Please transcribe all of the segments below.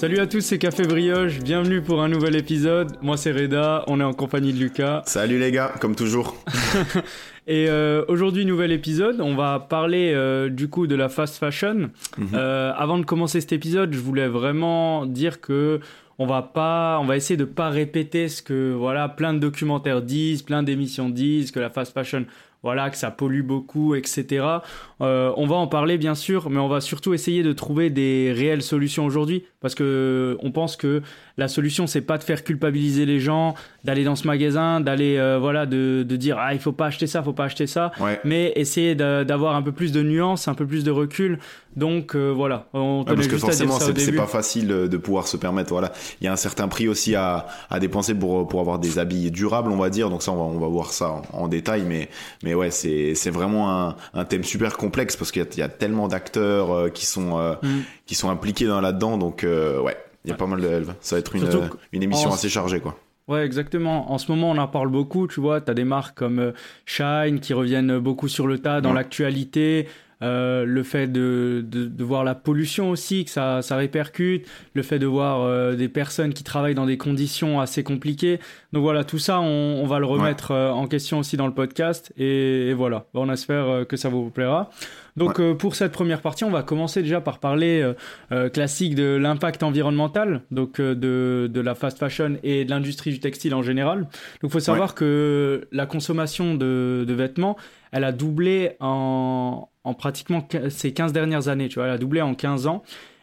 Salut à tous, c'est Café Brioche, bienvenue pour un nouvel épisode. Moi c'est Reda, on est en compagnie de Lucas. Salut les gars, comme toujours. Et euh, aujourd'hui, nouvel épisode, on va parler euh, du coup de la fast fashion. Mhm. Euh, avant de commencer cet épisode, je voulais vraiment dire que on va pas, on va essayer de pas répéter ce que voilà plein de documentaires disent, plein d'émissions disent, que la fast fashion voilà, que ça pollue beaucoup, etc. Euh, on va en parler bien sûr, mais on va surtout essayer de trouver des réelles solutions aujourd'hui, parce que on pense que la solution c'est pas de faire culpabiliser les gens, d'aller dans ce magasin, d'aller euh, voilà, de, de dire ah il faut pas acheter ça, faut pas acheter ça, Ouais. mais essayer d'avoir un peu plus de nuances, un peu plus de recul. Donc euh, voilà, on Ouais, parce que juste forcément, c'est pas facile euh, de pouvoir se permettre. Voilà, il y a un certain prix aussi à, à dépenser pour pour avoir des habits durables, on va dire. Donc ça, on va, on va voir ça en, en détail. Mais mais ouais, c'est c'est vraiment un, un thème super complexe parce qu'il y, a- il y a tellement d'acteurs euh, qui sont euh, Mm. qui sont impliqués dans là-dedans. Donc euh, ouais, il y a Ouais. pas mal de. Ça va être une une émission en- assez chargée, quoi. Ouais, exactement. En ce moment, on en parle beaucoup, tu vois. Tu as des marques comme Shine qui reviennent beaucoup sur le tas dans Ouais. l'actualité. Euh, le fait de, de, de voir la pollution aussi, que ça, ça répercute. Le fait de voir euh, des personnes qui travaillent dans des conditions assez compliquées. Donc voilà, tout ça, on, on va le remettre euh, en question aussi dans le podcast. Et, et voilà, on espère euh, que ça vous plaira. Donc euh, pour cette première partie, on va commencer déjà par parler euh, euh, classique de l'impact environnemental, donc euh, de, de la fast fashion et de l'industrie du textile en général. Donc il faut savoir que la consommation de, de vêtements, elle a doublé en, en pratiquement qu- ces 15 dernières années, tu vois, elle a doublé en 15 ans.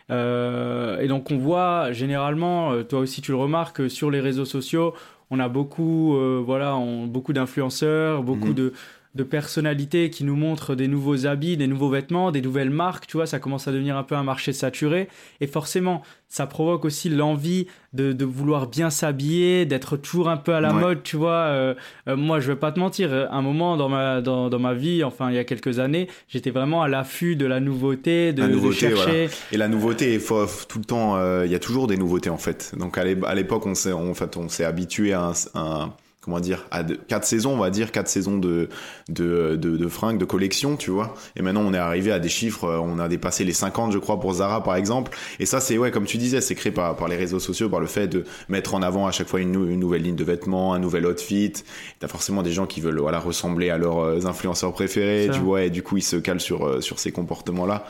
Euh, et donc on voit généralement, euh, toi aussi tu le remarques, euh, sur les réseaux sociaux, on a beaucoup, euh, voilà, on- beaucoup d'influenceurs, beaucoup Mhm. de, de personnalités qui nous montrent des nouveaux habits, des nouveaux vêtements, des nouvelles marques, tu vois, ça commence à devenir un peu un marché saturé. Et forcément, ça provoque aussi l'envie de, de vouloir bien s'habiller, d'être toujours un peu à la Ouais. mode, tu vois. Euh, euh, moi, je vais pas te mentir, un moment dans ma, dans, dans ma vie, enfin, il y a quelques années, j'étais vraiment à l'affût de la nouveauté, de, La de chercher. Et la nouveauté, il faut tout le temps, euh, il y a toujours des nouveautés en fait. Donc à l'é- à l'époque, on s'est, en fait, on habitué à un, un- comment dire, à quatre saisons, on va dire quatre saisons de de, de de fringues, de collection, tu vois. Et maintenant, on est arrivé à des chiffres, euh, on a dépassé les 50, je crois, pour Zara par exemple. Et ça, c'est ouais, comme tu disais, c'est créé par par les réseaux sociaux, par le fait de mettre en avant à chaque fois une, nou- une nouvelle ligne de vêtements, un nouvel outfit. T'as forcément des gens qui veulent voilà ressembler à leurs euh, influenceurs préférés, tu vois, et du coup, ils se calent sur euh, sur ces comportements-là.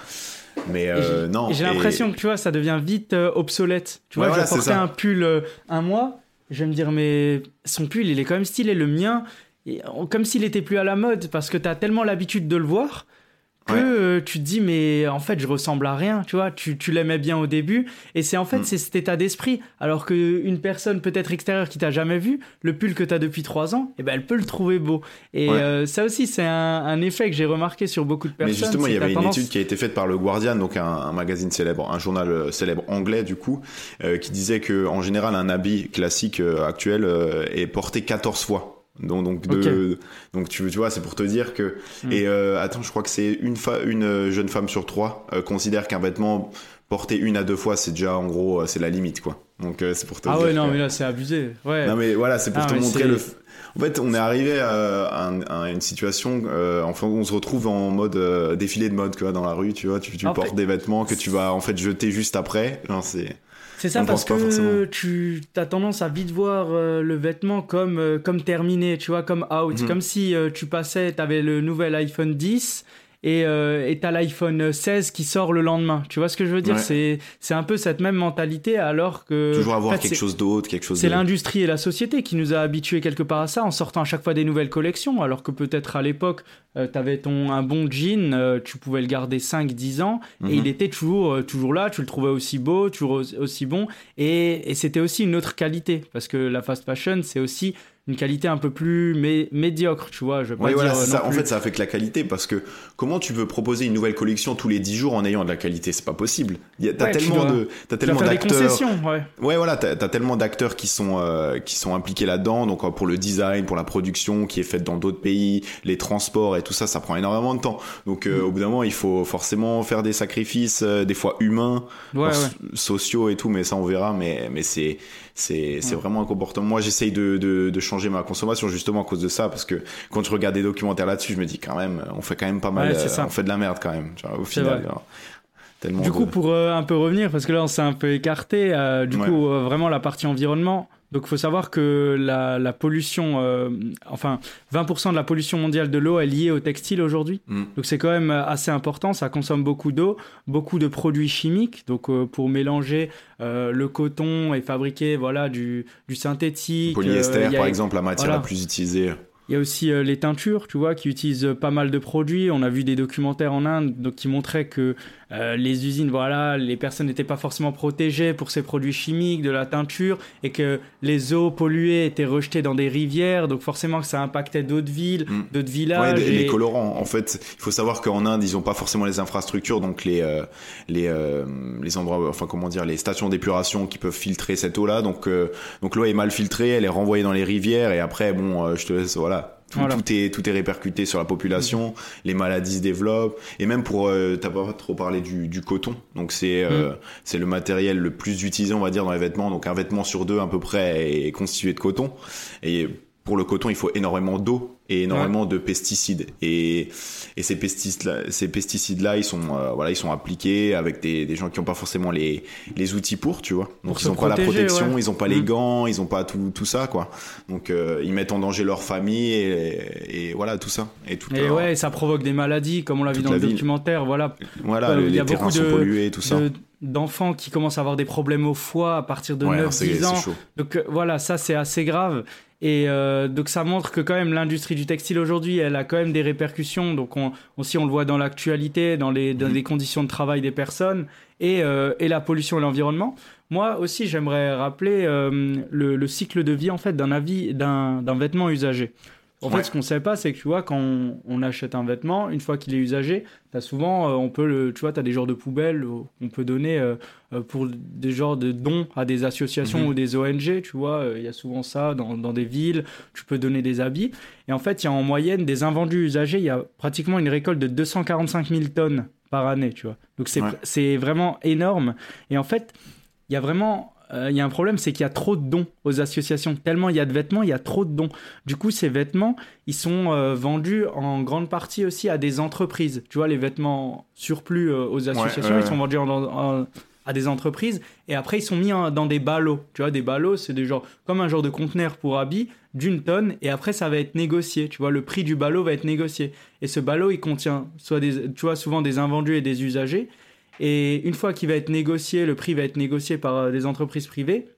Mais euh, j'ai- non. J'ai et- l'impression que tu vois, ça devient vite obsolète. Tu vois, Ouais, je voilà, ça. un pull euh, un mois, je vais me dire, mais son pull, il est quand même stylé, le mien, comme s'il était plus à la mode, parce que tu as tellement l'habitude de le voir que Ouais. euh, tu te dis, mais en fait, je ressemble à rien, tu vois, tu, tu l'aimais bien au début, et c'est en fait, Mm. c'est cet état d'esprit. Alors qu'une personne peut-être extérieure qui t'a jamais vu, le pull que tu as depuis trois ans, eh ben, elle peut le trouver beau. Et Ouais. euh, ça aussi, c'est un, un effet que j'ai remarqué sur beaucoup de Mais personnes. justement, c'est il y que t'as avait une tendance- étude qui a été faite par le Guardian, donc un, un magazine célèbre, un journal euh, célèbre anglais du coup, euh, qui disait que en général un habit classique euh, actuel euh, est porté 14 fois. Donc donc de, donc tu, tu vois, c'est pour te dire que Mm. et euh, attends, je crois que c'est une euh, jeune femme sur trois euh, considère qu'un vêtement porté une à deux fois, c'est déjà en gros c'est la limite quoi. Donc euh, c'est pour te Ah dire. ouais, non, que- mais là, c'est abusé. Ouais. Non mais voilà, c'est pour Ah, te montrer le. En fait, on est arrivé à, à un- à une situation, euh, enfin, où on se retrouve en mode euh, défilé de mode, quoi, dans la rue, tu vois, tu, portes fait- des vêtements que tu vas en fait jeter juste après. C'est. C'est ça parce que forcément. tu as tendance à vite voir euh, le vêtement comme, euh, comme terminé, tu vois, comme out. Mhm. Comme si euh, tu passais, tu avais le nouvel iPhone 10 et euh, et t'as l'iPhone 16 qui sort le lendemain. Tu vois ce que je veux dire? Ouais. C'est un peu cette même mentalité alors que... Toujours avoir en fait, quelque chose d'autre, quelque chose C'est de. l'industrie et la société qui nous a habitués quelque part à ça en sortant à chaque fois des nouvelles collections, alors que peut-être à l'époque, tu avais ton, un bon jean, euh, tu pouvais le garder 5-10 ans, Mhm. et il était toujours, euh, toujours là, tu le trouvais aussi beau, toujours aussi, aussi bon, et, et c'était aussi une autre qualité, parce que la fast fashion, c'est aussi une qualité un peu plus mé- médiocre, tu vois. Je vais pas Oui, dire, ça. En fait, ça affecte la qualité parce que comment tu veux proposer une nouvelle collection tous les 10 jours en ayant de la qualité? C'est pas possible. T'as Ouais, tu tellement dois- de, dois tellement d'acteurs. ouais. Ouais, voilà, t'as as tellement d'acteurs qui sont euh, qui sont impliqués là-dedans. Donc euh, pour le design, pour la production qui est faite dans d'autres pays, les transports et tout ça, ça prend énormément de temps. Donc euh, au bout d'un moment, il faut forcément faire des sacrifices, euh, des fois humains, Ouais, sociaux et tout. Mais ça, on verra. Mais mais c'est c'est vraiment un comportement. Moi, j'essaye de, de de changer ma consommation justement à cause de ça, parce que quand je regarde des documentaires là-dessus, je me dis quand même, on fait quand même pas mal, Ouais, euh, on fait de la merde quand même. au final. du coup, pour un peu revenir, parce que là on s'est un peu écarté, du coup vraiment la partie environnement, donc il faut savoir que la, pollution, euh, enfin 20% de la pollution mondiale de l'eau est liée au textile aujourd'hui. Mm. Donc c'est quand même assez important, ça consomme beaucoup d'eau, beaucoup de produits chimiques. Donc euh, pour mélanger euh, le coton et fabriquer voilà, du, du synthétique. Polyester par exemple, la matière la plus utilisée. Il y a aussi euh, les teintures, tu vois, qui utilisent euh, pas mal de produits. On a vu des documentaires en Inde donc, qui montraient que euh, les usines, voilà, les personnes n'étaient pas forcément protégées pour ces produits chimiques, de la teinture, et que les eaux polluées étaient rejetées dans des rivières. Donc forcément que ça impactait d'autres villes, mm. d'autres villages. Ouais, les colorants. En fait, il faut savoir qu'en Inde, ils n'ont pas forcément les infrastructures, donc les les les endroits, enfin comment dire, les stations d'épuration qui peuvent filtrer cette eau-là. Donc donc l'eau est mal filtrée, elle est renvoyée dans les rivières, et après, bon, je te laisse, voilà tout, est, tout est répercuté sur la population, les maladies se développent, et même pour, euh, t'as pas trop parlé du, du coton, donc c'est euh, mm. c'est le matériel le plus utilisé, on va dire, dans les vêtements, donc un vêtement sur deux à peu près est constitué de coton, et pour le coton, il faut énormément d'eau et énormément de pesticides. Et, et ces pesticides-là, ces ils sont, euh, voilà, ils sont appliqués avec des, des gens qui n'ont pas forcément les, les outils pour, tu vois. Donc ils n'ont pas la protection, ils n'ont pas les mm. gants, ils n'ont pas tout, tout ça, quoi. Donc euh, ils mettent en danger leur famille et, et voilà tout ça. Et, tout et ouais, ça provoque des maladies, comme on l'a vu dans le documentaire. Voilà. Voilà, euh, les, terrains sont pollués, tout ça d'enfants qui commencent à avoir des problèmes au foie à partir de 9-10 ans. Donc voilà, ça c'est assez grave. Et euh, donc ça montre que quand même l'industrie du textile aujourd'hui, elle a quand même des répercussions. Donc on, aussi on le voit dans l'actualité, dans les, dans les conditions de travail des personnes et, euh, et la pollution et l'environnement. Moi aussi j'aimerais rappeler euh, le, le, cycle de vie en fait d'un avis d'un vêtement usagé. En fait, ce qu'on sait pas, c'est que tu vois, quand on, achète un vêtement, une fois qu'il est usagé, as souvent, euh, on peut le, tu vois, des genres de poubelles qu'on peut donner euh, euh, pour des genres de dons à des associations mhm. ou des ONG, tu vois. Il y a souvent ça dans, dans, des villes. Tu peux donner des habits. Et en fait, il y a en moyenne des invendus usagés. Il y a pratiquement une récolte de 245 000 tonnes par année, tu vois. Donc c'est vraiment énorme. Et en fait, il y a vraiment euh, il y a un problème, c'est qu'il y a trop de dons aux associations. Tellement il y a de vêtements, il y a trop de dons. Du coup, ces vêtements, ils sont euh, vendus en grande partie aussi à des entreprises. Tu vois, les vêtements surplus euh, aux associations, ils sont vendus à des entreprises et après ils sont mis dans des ballots. Tu vois, des ballots, c'est des genres, comme un genre de conteneur pour habits d'une tonne et après ça va être négocié. Tu vois, le prix du ballot va être négocié. Et ce ballot, il contient soit des, tu vois, souvent des invendus et des usagers. Et une fois qu'il va être négocié, le prix va être négocié par euh, des entreprises privées,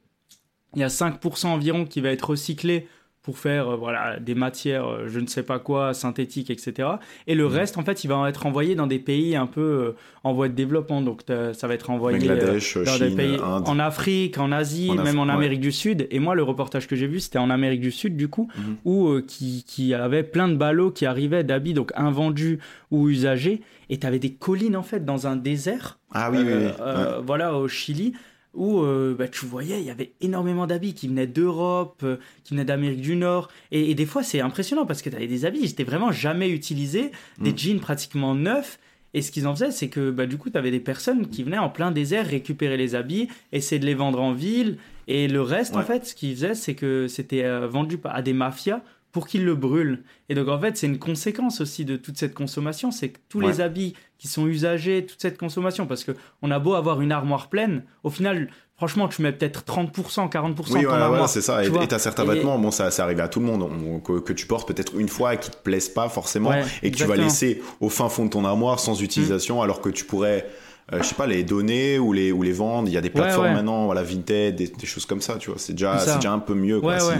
il y a 5% environ qui va être recyclé pour faire euh, voilà des matières euh, je ne sais pas quoi synthétiques etc et le mmh. reste en fait il va être envoyé dans des pays un peu en voie de développement donc ça va être envoyé dans des pays en Afrique en Asie même en Amérique du Sud et moi le reportage que j'ai vu c'était en Amérique du Sud du coup mmh. où qui, qui avait plein de ballots qui arrivaient d'habits donc invendus ou usagés et tu avais des collines en fait dans un désert. Ah oui, oui, oui. Euh, voilà, au Chili, où euh, bah, tu voyais, il y avait énormément d'habits qui venaient d'Europe, euh, qui venaient d'Amérique du Nord. Et, des fois, c'est impressionnant parce que tu avais des habits, ils étaient vraiment jamais utilisés, des mm. jeans pratiquement neufs. Et ce qu'ils en faisaient, c'est que bah, du coup, tu avais des personnes qui venaient en plein désert récupérer les habits, essayer de les vendre en ville. Et le reste, en fait, ce qu'ils faisaient, c'est que c'était vendu à des mafias pour qu'ils le brûlent. Et donc en fait, c'est une conséquence aussi de toute cette consommation, c'est que tous les habits qui sont usagés, toute cette consommation, parce que on a beau avoir une armoire pleine, au final, franchement, tu mets peut-être 30%, 40% oui, dans ouais, ouais, c'est ça. Et tu as certains vêtements, bon, ça, ça arrive à tout le monde, que, tu portes peut-être une fois et qui te plaisent pas forcément, et que tu vas laisser au fin fond de ton armoire sans utilisation, mm. alors que tu pourrais euh, je sais pas, les donner ou les, ou les vendre. Il y a des plateformes maintenant, voilà, Vinted, des, des, choses comme ça, tu vois. C'est déjà, c'est déjà un peu mieux, quoi, si,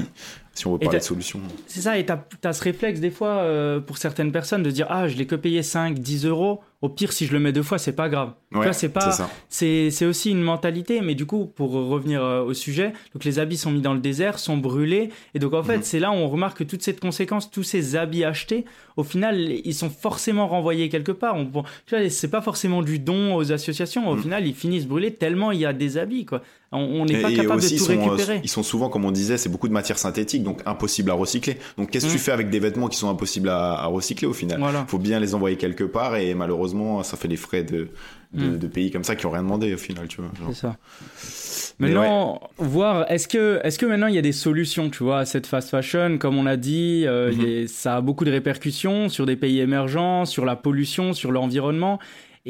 si, on veut parler de solutions. C'est ça, et tu as, ce réflexe, des fois, euh, pour certaines personnes, de dire, ah, je l'ai que payé 5, 10 euros. Au pire, si je le mets deux fois, c'est pas grave. Ouais, c'est pas, c'est, aussi une mentalité, mais du coup, pour revenir euh, au sujet, donc les habits sont mis dans le désert, sont brûlés, et donc en fait, mhm. c'est là où on remarque que toute cette conséquence, tous ces habits achetés, au final, ils sont forcément renvoyés quelque part. On, vois, c'est pas forcément du don aux associations. Au mhm. final, ils finissent brûlés tellement il y a des habits, quoi. On n'est pas capable de tout sont, récupérer. Ils sont souvent, comme on disait, c'est beaucoup de matières synthétiques, donc impossible à recycler. Donc qu'est-ce que tu mm. fais avec des vêtements qui sont impossibles à, recycler au final? Il faut bien les envoyer quelque part et malheureusement, ça fait des frais de, de, mm. pays comme ça qui ont rien demandé au final, tu vois. C'est ça. Maintenant, voir, est-ce que, est-ce que maintenant il y a des solutions, tu vois, à cette fast fashion, comme on a dit, euh, mm-hmm. ça a beaucoup de répercussions sur des pays émergents, sur la pollution, sur l'environnement.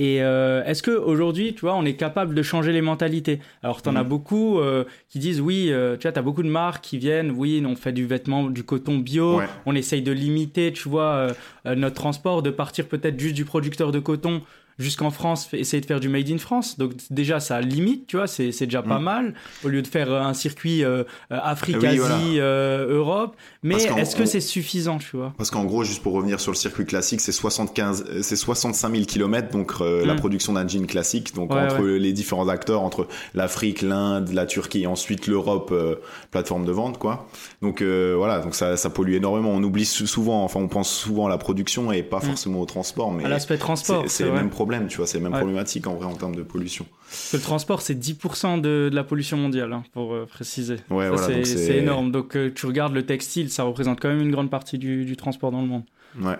Et euh, est-ce que aujourd'hui, tu vois, on est capable de changer les mentalités? Alors, tu en as Mhm. beaucoup euh, qui disent oui, euh, tu vois, tu as beaucoup de marques qui viennent, oui, on fait du vêtement, du coton bio, Ouais. on essaye de limiter, tu vois, notre transport, de partir peut-être juste du producteur de coton jusqu'en France, essayer de faire du made in France. Donc déjà, ça limite, tu vois, c'est c'est déjà pas Mhm. mal, au lieu de faire euh, un circuit euh, euh, Afrique, Oui, Asie, voilà. euh, Europe. Mais est-ce que c'est suffisant, tu vois? Parce qu'en gros, juste pour revenir sur le circuit classique, c'est 75, euh, c'est 65 000 km, donc euh, la Mm. production d'un jean classique, donc Ouais, entre les différents acteurs, entre l'Afrique, l'Inde, la Turquie, et ensuite l'Europe, euh, plateforme de vente, quoi. Donc euh, voilà, donc ça, ça pollue énormément. On oublie sou- souvent, enfin, on pense souvent à la production et pas Mm. forcément au transport, mais À l'aspect transport, c'est c'est les vrai. Tu vois, c'est les mêmes Ouais. problématiques en vrai en termes de pollution. Parce que le transport, c'est 10% de, de la pollution mondiale, hein, pour euh, préciser. Ouais, voilà, c'est énorme. Donc, euh, tu regardes le textile, ça représente quand même une grande partie du, du transport dans le monde. Ouais.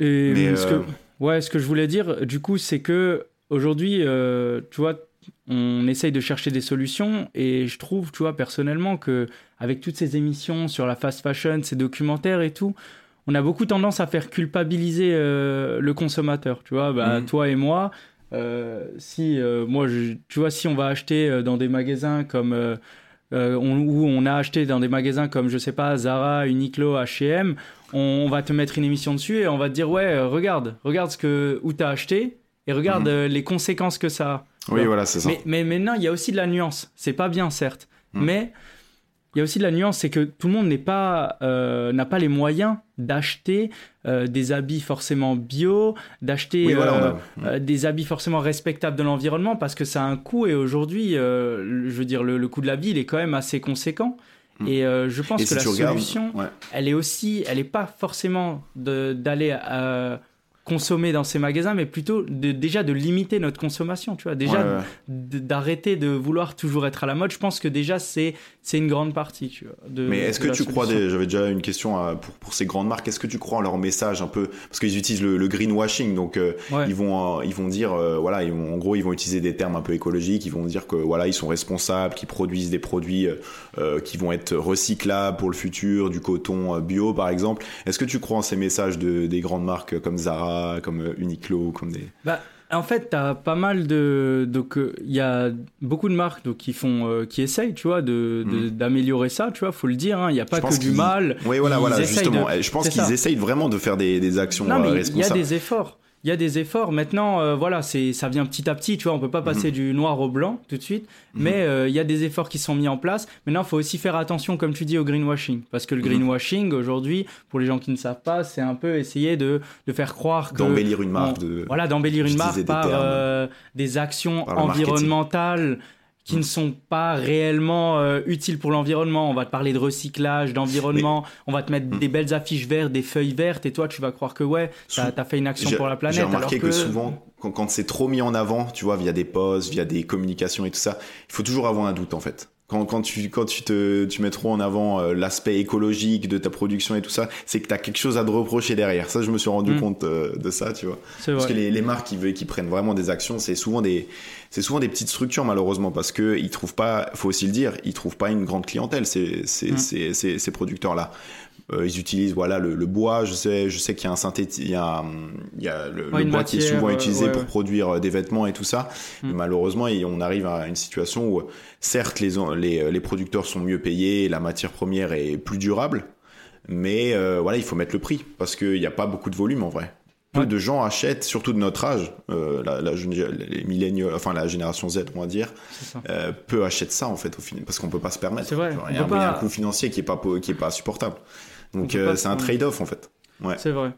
Et Mais, ce, euh, que, ouais, ce que je voulais dire, du coup, c'est que aujourd'hui, euh, tu vois, on essaye de chercher des solutions et je trouve, tu vois, personnellement, que avec toutes ces émissions sur la fast fashion, ces documentaires et tout, on a beaucoup tendance à faire culpabiliser euh, le consommateur. Tu vois, bah, Mhm. toi et moi, euh, si euh, moi, je- tu vois, si on va acheter dans des magasins comme on- où on a acheté dans des magasins comme je sais pas Zara, Uniqlo, H&M, on, on va te mettre une émission dessus et on va te dire ouais, regarde, regarde ce que où t'as acheté et regarde euh, les conséquences que ça a. Oui, voilà, c'est ça. Mais, mais maintenant, il y a aussi de la nuance. C'est pas bien, certes. Mm. Mais il y a aussi de la nuance, c'est que tout le monde n'est pas, euh, n'a pas les moyens d'acheter euh, des habits forcément bio, d'acheter Oui, voilà, euh, des habits forcément respectables de l'environnement, parce que ça a un coût. Et aujourd'hui, le- je veux dire, le, le coût de la vie, il est quand même assez conséquent. Mm. Et euh, je pense Et que si la regardes- solution, ouais. elle est aussi, elle n'est pas forcément d'aller consommer dans ces magasins, mais plutôt de, déjà de limiter notre consommation, tu vois. Déjà Ouais, ouais. d- d'arrêter de vouloir toujours être à la mode. Je pense que déjà c'est c'est une grande partie, tu vois. De, Mais est-ce que tu crois, solution. j'avais déjà une question à- pour, pour ces grandes marques, est-ce que tu crois en leur message un peu, parce qu'ils utilisent le, le greenwashing, donc euh, Ouais. ils vont euh, ils vont dire, euh, voilà, ils vont, en gros ils vont utiliser des termes un peu écologiques, ils vont dire que voilà ils sont responsables, qu'ils produisent des produits qui vont être recyclables pour le futur, du coton bio par exemple. Est-ce que tu crois en ces messages de, des grandes marques comme Zara, comme euh, Uniqlo, comme des Bah, en fait, t'as pas mal de donc euh, il y a beaucoup de marques donc qui font euh, qui essayent, tu vois, de de- Mhm. d'améliorer ça, tu vois, faut le dire. hein. Il y a pas que du mal. Oui, voilà, Ils voilà, justement. de- Je pense c'est qu'ils ça. essayent vraiment de faire des, des actions Non, euh, mais il y a responsables. des efforts. Il y a des efforts. Maintenant, euh, voilà, c'est ça vient petit à petit. Tu vois, on peut pas passer du noir au blanc tout de suite. Mhm. Mais euh, il y a des efforts qui sont mis en place. Maintenant, il faut aussi faire attention, comme tu dis, au greenwashing, parce que le Mhm. greenwashing aujourd'hui, pour les gens qui ne savent pas, c'est un peu essayer de de faire croire que D'embellir une marque. on- de... voilà, d'embellir une marque des par euh, des actions Par marketing. Qui ne sont pas réellement euh, utiles pour l'environnement. On va te parler de recyclage, d'environnement, on va te mettre Mm. des belles affiches vertes, des feuilles vertes, et toi, tu vas croire que ouais, t'as as fait une action pour la planète. J'ai remarqué alors que... souvent, quand, quand c'est trop mis en avant, tu vois, via des posts, via des communications et tout ça, il faut toujours avoir un doute en fait. Quand, quand tu, quand tu, te, tu mets trop en avant euh, l'aspect écologique de ta production et tout ça, c'est que tu as quelque chose à te reprocher derrière. Ça, je me suis rendu Mm. compte euh, de ça, tu vois. C'est Parce que les, les marques qui, veulent- qui prennent vraiment des actions, c'est souvent des, c'est souvent des petites structures malheureusement parce que ils trouvent pas, faut aussi le dire, ils trouvent pas une grande clientèle ces, ces, Mm. ces, ces, ces producteurs-là. Euh, ils utilisent voilà le, le bois. Je sais, je sais qu'il y a un synthétique, il y a, il y a le, Ouais, le bois qui est souvent euh, utilisé ouais, pour produire euh, des vêtements et tout ça. Mm. Mais malheureusement, on arrive à une situation où certes les, les, les producteurs sont mieux payés, la matière première est plus durable, mais euh, voilà, il faut mettre le prix parce qu'il n'y a pas beaucoup de volume en vrai. Peu de gens achètent, surtout de notre âge, euh, la, la, les enfin la génération Z, on va dire, euh, peu achètent ça en fait au final, parce qu'on peut pas se permettre. C'est vrai, Il y, a un- coût financier qui est pas qui est pas supportable. Donc euh, c'est un trade-off en fait. Ouais. C'est vrai.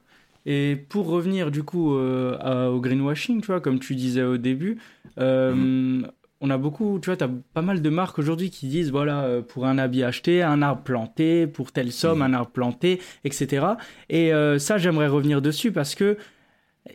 Et pour revenir du coup euh, à- au greenwashing, tu vois, comme tu disais au début, euh, Mm-hmm. on a beaucoup, tu vois, tu as pas mal de marques aujourd'hui qui disent, voilà, pour un habit acheté, un arbre planté, pour telle somme, un arbre planté, etc. Et ça, j'aimerais revenir dessus parce que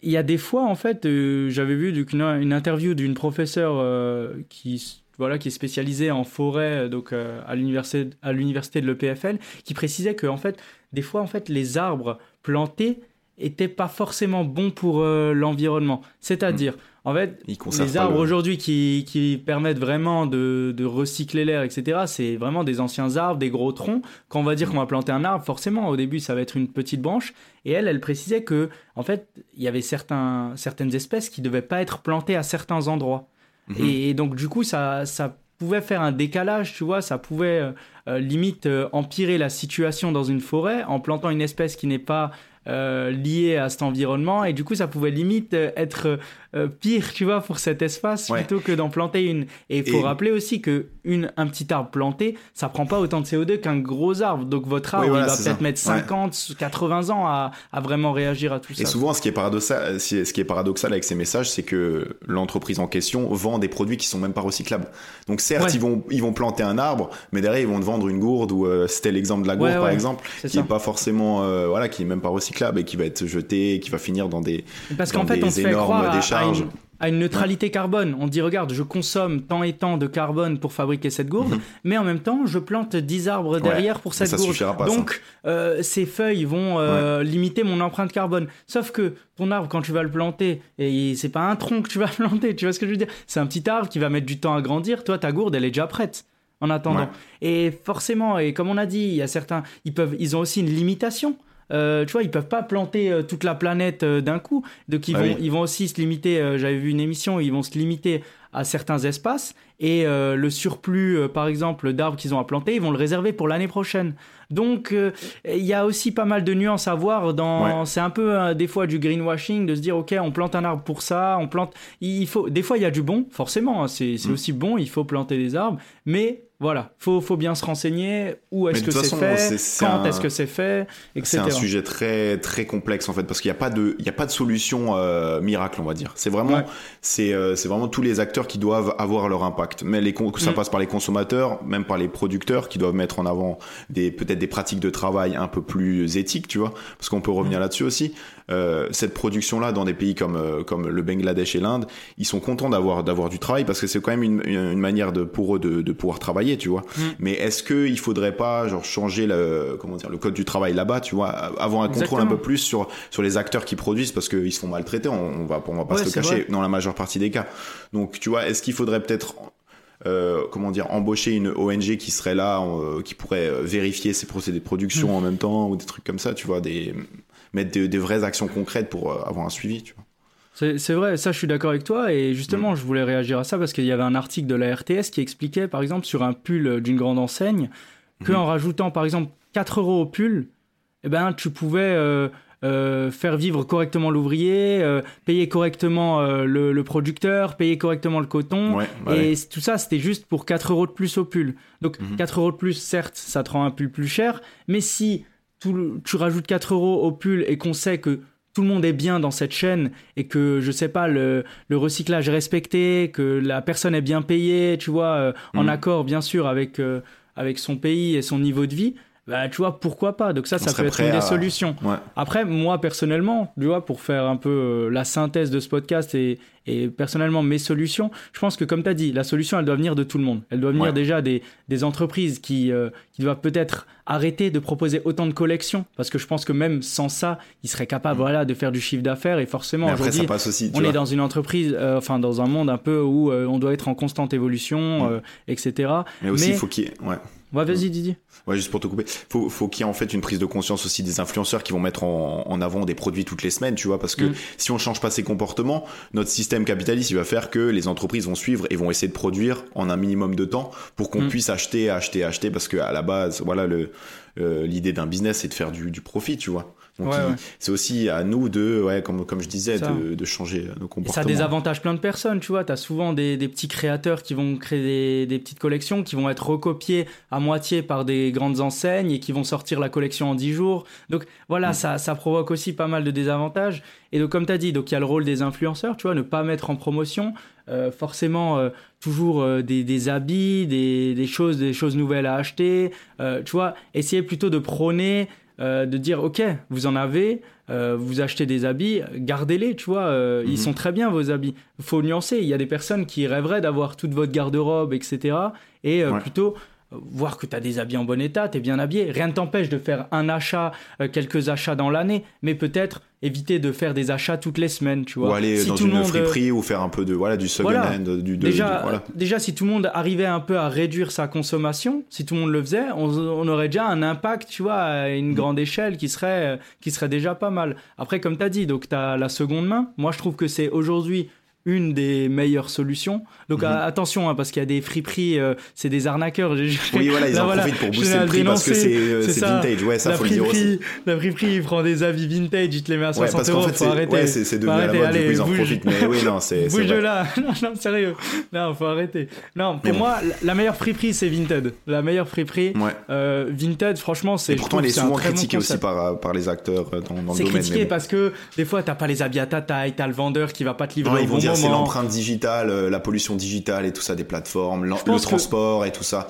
il y a des fois, en fait, j'avais vu une, une interview d'une professeure qui voilà, qui est spécialisée en forêt, euh, donc euh, à l'université à l'université de l'EPFL, qui précisait que en fait, des fois, en fait, les arbres plantés étaient pas forcément bons pour euh, l'environnement. C'est-à-dire, En fait, les arbres aujourd'hui qui, qui, permettent vraiment de, de recycler l'air, etc., c'est vraiment des anciens arbres, des gros troncs. Quand on va dire qu'on va planter un arbre, forcément, au début, ça va être une petite branche. Et elle, elle précisait que, en fait, il y avait certains, certaines espèces qui ne devaient pas être plantées à certains endroits. Mhm. Et, donc, du coup, ça, ça pouvait faire un décalage, tu vois, ça pouvait euh, euh, limite euh, empirer la situation dans une forêt en plantant une espèce qui n'est pas euh, lié à cet environnement. Et du coup ça pouvait limite euh, être euh, pire tu vois pour cet espace plutôt que d'en planter une. Et il faut rappeler aussi que une, un petit arbre planté ça prend pas autant de CO2 qu'un gros arbre. Donc votre arbre il va peut-être mettre 50 80 ans à, à, vraiment réagir à tout ça. et souvent ce qui est paradoxal ce qui est paradoxal avec ces messages c'est que l'entreprise en question vend des produits qui sont même pas recyclables. Donc certes ils vont ils vont planter un arbre mais derrière ils vont te vendre une gourde ou c'était l'exemple de la gourde par exemple qui est pas forcément voilà qui est même pas recyclable et qui va être jeté, qui va finir dans des, Parce qu'en fait, on fait croire décharges. À une, neutralité carbone. On dit, regarde, je consomme tant et tant de carbone pour fabriquer cette gourde, mhm. mais en même temps, je plante 10 arbres derrière pour cette gourde. Donc, euh, ces feuilles vont euh, limiter mon empreinte carbone. Sauf que ton arbre, quand tu vas le planter, et c'est pas un tronc que tu vas planter, tu vois ce que je veux dire? C'est un petit arbre qui va mettre du temps à grandir. Toi, ta gourde, elle est déjà prête en attendant. Et forcément, et comme on a dit, il y a certains, ils peuvent, ils ont aussi une limitation. Euh, tu vois, ils peuvent pas planter euh, toute la planète euh, d'un coup. Donc ils, ah vont, ils vont aussi se limiter. J'avais vu une émission, ils vont se limiter à certains espaces et le surplus, par exemple, d'arbres qu'ils ont à planter, ils vont le réserver pour l'année prochaine. Donc il y a aussi pas mal de nuances à voir. Dans, c'est un peu des fois du greenwashing de se dire ok, on plante un arbre pour ça, on plante. Il faut, des fois il y a du bon, forcément. Hein, c'est, mm. aussi bon, il faut planter des arbres, mais voilà, faut, faut bien se renseigner où est-ce que c'est fait, quand est-ce que c'est fait, etc. C'est un sujet très très complexe en fait parce qu'il n'y a pas de il y a pas de solution euh, miracle on va dire. C'est vraiment c'est euh, c'est vraiment tous les acteurs qui doivent avoir leur impact. Mais les ça mm. passe par les consommateurs, même par les producteurs qui doivent mettre en avant des peut-être des pratiques de travail un peu plus éthiques, tu vois, parce qu'on peut revenir mm. là-dessus aussi. Euh, cette production-là dans des pays comme euh, comme le Bangladesh et l'Inde, ils sont contents d'avoir d'avoir du travail parce que c'est quand même une, une, manière de pour eux de, de pouvoir travailler, tu vois. Mm. Mais est-ce que il faudrait pas genre changer le comment dire le code du travail là-bas, tu vois, avoir un contrôle un peu plus sur sur les acteurs qui produisent parce qu'ils se font maltraiter, on, on va on va pas se le cacher dans la majeure partie des cas. Donc tu vois, est-ce qu'il faudrait peut-être euh, comment dire, embaucher une ONG qui serait là, euh, qui pourrait vérifier ces procédés de production mm. en même temps ou des trucs comme ça, tu vois, des mettre des, vraies actions concrètes pour euh, avoir un suivi, tu vois. C'est vrai, ça je suis d'accord avec toi et justement mm. je voulais réagir à ça parce qu'il y avait un article de la RTS qui expliquait par exemple sur un pull d'une grande enseigne qu'en mm. rajoutant par exemple 4 euros au pull, eh ben, tu pouvais euh, euh, faire vivre correctement l'ouvrier, payer correctement le, producteur, payer correctement le coton. et tout ça, c'était juste pour 4 euros de plus au pull. Donc 4 mm-hmm. euros de plus, certes, ça te rend un pull plus cher, mais si tu rajoutes 4 euros au pull et qu'on sait que tout le monde est bien dans cette chaîne et que je sais pas le, recyclage est respecté, que la personne est bien payée, tu vois, euh, en mm. accord bien sûr avec euh, avec son pays et son niveau de vie, bah, tu vois, pourquoi pas? Donc ça, ça peut être une des solutions. Après, moi, personnellement, tu vois, pour faire un peu euh, la synthèse de ce podcast et, et personnellement mes solutions, je pense que comme tu as dit, la solution, elle doit venir de tout le monde. Elle doit venir déjà des, des entreprises qui, euh, qui doivent peut-être arrêter de proposer autant de collections, parce que je pense que même sans ça, ils seraient capables mm. voilà, de faire du chiffre d'affaires. Et forcément, aujourd'hui, on est dans une entreprise, euh, enfin dans un monde un peu où on doit être en constante évolution, mm. etc. Mais aussi, il faut qu'il y ait... Ouais. Ouais, vas-y Didier. Ouais, juste pour te couper. Faut, faut qu'il y ait en fait une prise de conscience aussi des influenceurs qui vont mettre en, avant des produits toutes les semaines, tu vois, parce que mm. si on change pas ses comportements, notre système capitaliste, il va faire que les entreprises vont suivre et vont essayer de produire en un minimum de temps pour qu'on mm. puisse acheter, acheter, acheter, parce que à la base, voilà, le, euh, l'idée d'un business, c'est de faire du, du profit, tu vois. Donc c'est aussi à nous de, ouais, comme, comme je disais, de, de, changer nos comportements. Et ça désavantage plein de personnes, tu vois. Tu as souvent des, des, petits créateurs qui vont créer des, des, petites collections qui vont être recopiées à moitié par des grandes enseignes et qui vont sortir la collection en 10 jours. Donc voilà, mm. ça, ça provoque aussi pas mal de désavantages. Et donc, comme tu as dit, il y a le rôle des influenceurs, tu vois, ne pas mettre en promotion. Euh, forcément euh, toujours euh, des, des, habits, des, des, choses, des choses nouvelles à acheter. tu vois, essayer plutôt de prôner euh, de dire ok vous en avez euh, vous achetez des habits gardez-les tu vois euh, ils mhm. sont très bien vos habits. Faut nuancer il y a des personnes qui rêveraient d'avoir toute votre garde-robe etc et plutôt voir que tu as des habits en bon état tu es bien habillé. Rien ne t'empêche de faire un achat quelques achats dans l'année mais peut-être éviter de faire des achats toutes les semaines, tu vois. Ou aller Si dans une monde- friperie ou faire un peu de voilà du second Voilà. hand, du de, déjà, du- voilà. déjà, si tout le monde arrivait un peu à réduire sa consommation, si tout le monde le faisait, on, on aurait déjà un impact, tu vois, à une Mm. grande échelle qui serait, qui serait déjà pas mal. Après, comme tu as dit, donc tu as la seconde main. Moi, je trouve que c'est aujourd'hui une des meilleures solutions. Donc Mhm. attention, hein, parce qu'il y a des friperies, euh, c'est des arnaqueurs. J'ai- Oui, voilà, ils Là, en voilà, profitent pour booster le prix parce que dénoncer, c'est euh, c'est c'est vintage. Ouais, ça la faut le dire aussi. friperie, la friperie, il prend des habits vintage, il te les met à Ouais, 60 parce qu'en euros, fait, faut c'est arrêter. ouais, c'est c'est devenu à la arrêter, mode, du coup, allez, ils en bouge. profitent. Mais oui, non, c'est c'est Bouge de là, non, non, sérieux. Non, faut arrêter. Non, pour bon. moi, la- meilleure friperie, c'est Vinted. La meilleure friperie, Ouais. euh, Vinted, franchement, c'est. Et pourtant, elle est c'est souvent critiquée aussi concept. par, par les acteurs euh, dans, le C'est domaine. critiqué mais bon. parce que des fois, t'as pas les habits à ta taille, t'as le vendeur qui va pas te livrer au bon c'est l'empreinte digitale, euh, la pollution digitale et tout ça des plateformes, le que- transport et tout ça.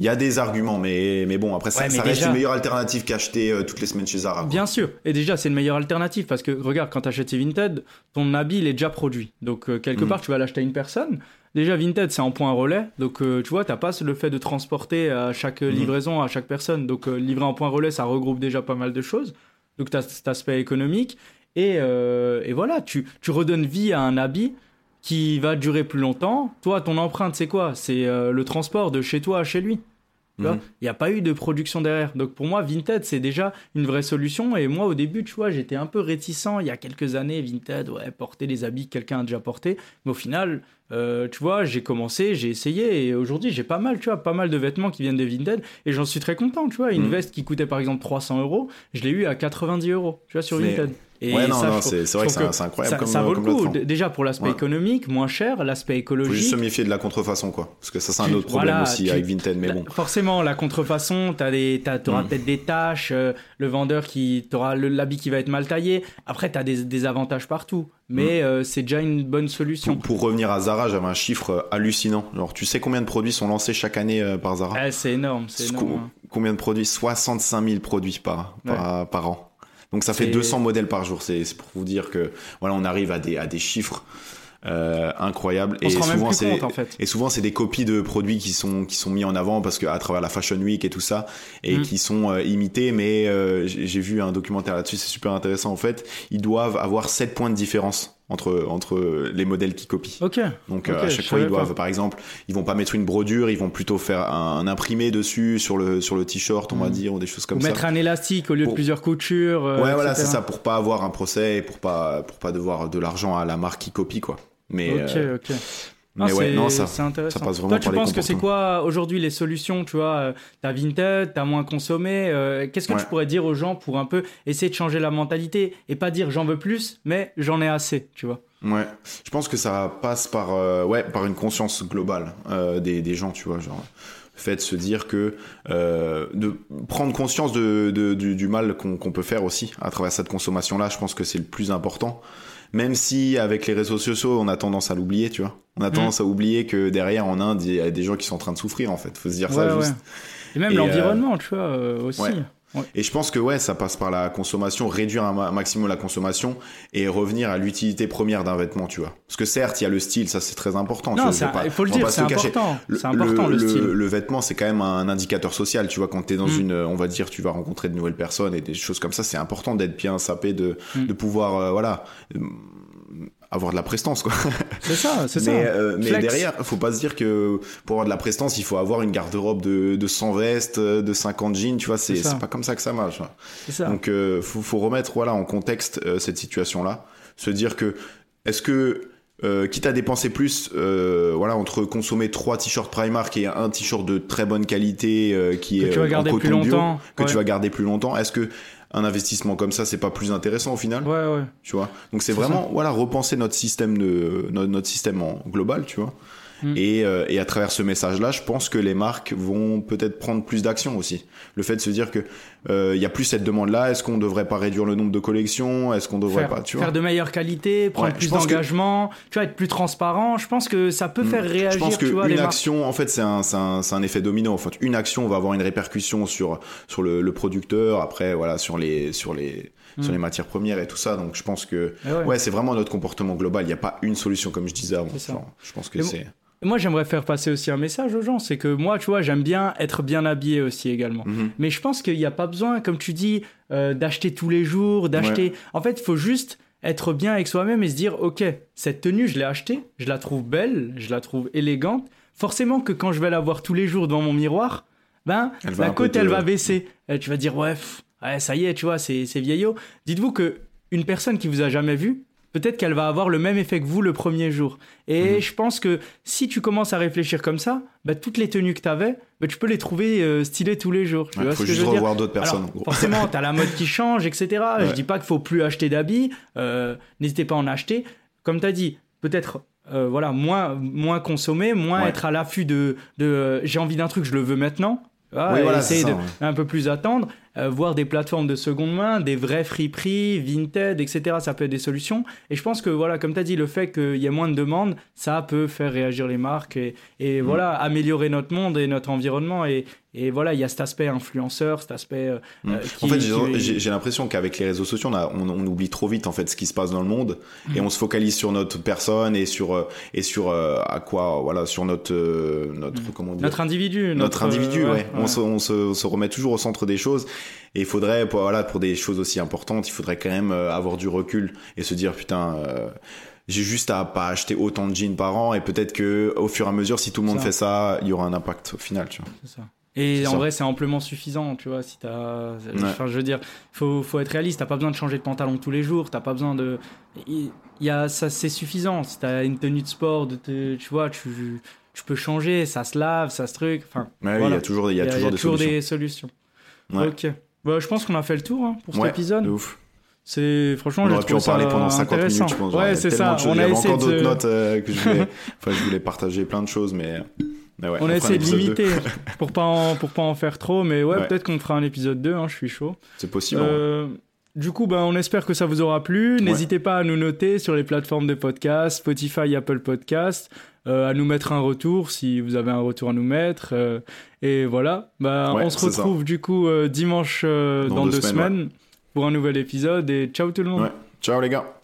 Il y a des arguments, mais, mais bon, après, ça, Ouais, ça reste déjà- une meilleure alternative qu'acheter euh, toutes les semaines chez Zara. quoi. Bien sûr. Et déjà, c'est une meilleure alternative parce que regarde, quand tu achètes chez Vinted, ton habit, il est déjà produit. Donc, euh, quelque Mm. part, tu vas l'acheter à une personne. Déjà, Vinted, c'est en point relais. Donc, euh, tu vois, t'as pas le fait de transporter à chaque Mm. livraison, à chaque personne. Donc, livrer en point relais, ça regroupe déjà pas mal de choses. Donc, tu as cet aspect économique. Et, et voilà, tu, tu redonnes vie à un habit qui va durer plus longtemps. Toi, ton empreinte, c'est quoi? C'est euh, le transport de chez toi à chez lui. Mhm. Il n'y a pas eu de production derrière. Donc pour moi, Vinted, c'est déjà une vraie solution. Et moi, au début, tu vois, j'étais un peu réticent. Il y a quelques années, Vinted, ouais, porter les habits que quelqu'un a déjà porté. Mais au final, euh, tu vois, j'ai commencé, j'ai essayé. Et aujourd'hui, j'ai pas mal, tu vois, pas mal de vêtements qui viennent de Vinted. Et j'en suis très content, tu vois. Une Mhm. veste qui coûtait par exemple 300 euros, je l'ai eu à 90 euros, tu vois, sur Vinted. Et ouais, non, ça, non, c'est vrai que c'est incroyable ça, comme, ça vaut comme le coup. Déjà pour l'aspect Ouais. économique, moins cher, l'aspect Faut écologique. juste se méfier de la contrefaçon, quoi. Parce que ça, c'est un autre problème voilà, aussi tu- avec Vinted, mais La- bon. Forcément, la contrefaçon, t'auras Mm. peut-être des tâches, euh, le vendeur qui t'aura le- l'habit qui va être mal taillé. Après, t'as des, des avantages partout, mais euh, c'est déjà une bonne solution. Pour, pour revenir à Zara, j'avais un chiffre euh, hallucinant. Alors, tu sais combien de produits sont lancés chaque année euh, par Zara? Eh, c'est énorme, c'est énorme. hein. Combien de produits? 65 000 produits par, par, par an. Donc ça fait C'est- 200 modèles par jour. C'est pour vous dire que voilà, on arrive à des, à des chiffres euh, incroyables. Et souvent, c'est compte en fait. et souvent c'est des copies de produits qui sont qui sont mis en avant parce que à travers la Fashion Week et tout ça et Mm. qui sont euh, imités. Mais euh, j'ai j'ai vu un documentaire là-dessus, c'est super intéressant en fait. Ils doivent avoir 7 points de différence entre entre les modèles qui copient. Ok. Donc euh, à chaque fois ils pas. doivent, par exemple, ils vont pas mettre une brodure, ils vont plutôt faire un, un imprimé dessus sur le sur le t-shirt, on va Mhm. dire, ou des choses Ou comme ça. mettre un élastique au lieu de plusieurs coutures. euh, ouais, voilà, c'est ça, pour pas avoir un procès et pour pas pour pas devoir de l'argent à la marque qui copie quoi. Mais Ok, euh, ok. Mais Non, ouais, c'est- non ça. c'est intéressant. ça passe vraiment Toi, tu par les penses que c'est quoi aujourd'hui les solutions Tu vois, euh, t'as Vinted, t'as moins consommé. euh, Qu'est-ce que Ouais. tu pourrais dire aux gens pour un peu essayer de changer la mentalité et pas dire j'en veux plus, mais j'en ai assez, tu vois? Ouais, je pense que ça passe par euh, ouais par une conscience globale euh, des des gens, tu vois, genre le fait de se dire que de prendre conscience de, de- du, du mal qu'on qu'on peut faire aussi à travers cette consommation là je pense que c'est le plus important même si avec les réseaux sociaux on a tendance à l'oublier tu vois. On a tendance à oublier que derrière en Inde il y a des gens qui sont en train de souffrir en fait. Faut se dire ça Ouais, juste. Et même Et, l'environnement, tu vois, euh, aussi. ouais. Et je pense que ouais ça passe par la consommation réduire un ma- maximum la consommation et revenir à l'utilité première d'un vêtement tu vois parce que certes il y a le style ça c'est très important tu Non, vois, je vais pas- il faut le dire, c'est le important. Le- C'est important le, style. le vêtement, c'est quand même un indicateur social. Tu vois, quand tu es dans Mm. une, on va dire, tu vas rencontrer de nouvelles personnes et des choses comme ça, c'est important d'être bien sapé, de, Mm. de pouvoir, euh, voilà, avoir de la prestance, quoi. C'est ça, c'est ça. Mais, euh, mais derrière, faut pas se dire que pour avoir de la prestance, il faut avoir une garde-robe de, de 100 vestes, de 50 jeans. Tu vois, c'est pas comme ça que ça marche. hein. Ça. Donc, euh, faut, faut remettre voilà en contexte euh, cette situation-là, se dire que est-ce que euh, quitte à dépenser plus, euh, voilà, entre consommer trois t-shirts Primark et un t-shirt de très bonne qualité euh, qui que est tu vas euh, en garder plus coton bio, longtemps. que ouais. tu vas garder plus longtemps, est-ce que un investissement comme ça, c'est pas plus intéressant au final, Ouais, ouais. tu vois? Donc c'est vraiment voilà repenser notre système de notre, notre système en global, tu vois. Mm. Et, euh, et à travers ce message-là, je pense que les marques vont peut-être prendre plus d'action aussi. Le fait de se dire que euh, il y a plus cette demande-là, est-ce qu'on devrait pas réduire le nombre de collections? Est-ce qu'on devrait Faire, pas, tu vois? faire de meilleure qualité, prendre Ouais, plus que- d'engagement, tu vois, être plus transparent. Je pense que ça peut Mm. faire réagir, Je pense tu vois, les qu'une marques. action, en fait, c'est un, c'est un, c'est un effet domino. En fait, une action va avoir une répercussion sur sur le, le producteur, après voilà sur les sur les sur Mm. les matières premières et tout ça. Donc je pense que Eh ouais. ouais, c'est vraiment notre comportement global. Il n'y a pas une solution comme je disais avant. Genre, je pense que c'est moi, j'aimerais faire passer aussi un message aux gens. C'est que moi, tu vois, j'aime bien être bien habillé aussi également. Mhm. Mais je pense qu'il n'y a pas besoin, comme tu dis, euh, d'acheter tous les jours, d'acheter. En fait, il faut juste être bien avec soi-même et se dire, ok, cette tenue, je l'ai achetée, je la trouve belle, je la trouve élégante. Forcément que quand je vais la voir tous les jours devant mon miroir, ben, la côte, te- elle va baisser. Et tu vas dire, ouais, pff, ouais, ça y est, tu vois, c'est c'est vieillot. Dites-vous que une personne qui vous a jamais vu, peut-être qu'elle va avoir le même effet que vous le premier jour. Et Mhm. je pense que si tu commences à réfléchir comme ça, bah, toutes les tenues que tu avais, bah, tu peux les trouver euh, stylées tous les jours. Tu Il vois faut ce que juste je veux revoir d'autres personnes. alors, forcément, t'as la mode qui change, etc. Je Ouais. dis pas qu'il faut plus acheter d'habits. euh, N'hésitez pas à en acheter. Comme t'as dit, peut-être euh, voilà moins moins consommer, moins Ouais. être à l'affût de, de j'ai envie d'un truc, je le veux maintenant. Ah, Oui, et voilà, essayer ça, de ouais. un peu plus attendre, euh, voir des plateformes de seconde main, des vrais friperies, Vinted, etc. Ça peut être des solutions. Et je pense que voilà, comme tu as dit, le fait qu'il y ait moins de demandes, ça peut faire réagir les marques et, et Mm. voilà, améliorer notre monde et notre environnement. Et, et voilà, il y a cet aspect influenceur, cet aspect. euh, Mm. euh, en fait, j'ai- l'impression qu'avec les réseaux sociaux, on, a- on, on oublie trop vite en fait ce qui se passe dans le monde et Mhm. on se focalise sur notre personne et sur euh, et sur euh, à quoi voilà sur notre euh, notre Mhm. comment dire Notre individu. notre individu, euh, ouais. On, se, on se, se remet toujours au centre des choses. Et il faudrait, pour, voilà, pour des choses aussi importantes, il faudrait quand même euh, avoir du recul et se dire, putain, euh, j'ai juste à pas acheter autant de jeans par an et peut-être que au fur et à mesure, si tout le monde Ça. fait ça, il y aura un impact au final, tu vois. C'est ça. Et en ça. vrai, c'est amplement suffisant, tu vois. Si t'as, enfin, je veux dire, faut, faut être réaliste. T'as pas besoin de changer de pantalon tous les jours. T'as pas besoin de, il y a ça, c'est suffisant. Si t'as une tenue de sport, de te- tu vois, tu, tu peux changer. Ça se lave, ça se truc. Enfin, Mais oui, il Voilà. y a toujours, il y a toujours des solutions. des solutions. Ouais. Ok. Bah, je pense qu'on a fait le tour hein, pour cet Ouais, épisode. de ouf. C'est franchement, On aurait pu en parler pendant 50 intéressant. minutes, je pense. Y Ouais, a c'est ça. On y a essayé encore d'autres de, notes euh, que je voulais, enfin, je voulais partager plein de choses, mais ouais. on a essayé de limiter pour pas en, pour pas en faire trop, mais ouais, Ouais. peut-être qu'on fera un épisode 2, hein, je suis chaud. C'est possible. hein. Euh, du coup, ben, on espère que ça vous aura plu. N'hésitez pas à nous noter sur les plateformes de podcast, Spotify, Apple Podcast, euh, à nous mettre un retour si vous avez un retour à nous mettre. euh, et voilà, ben, on se ça. retrouve du coup euh, dimanche dans, Dans deux, deux semaines, semaines, pour un nouvel épisode. Et ciao tout le monde. Ciao les gars.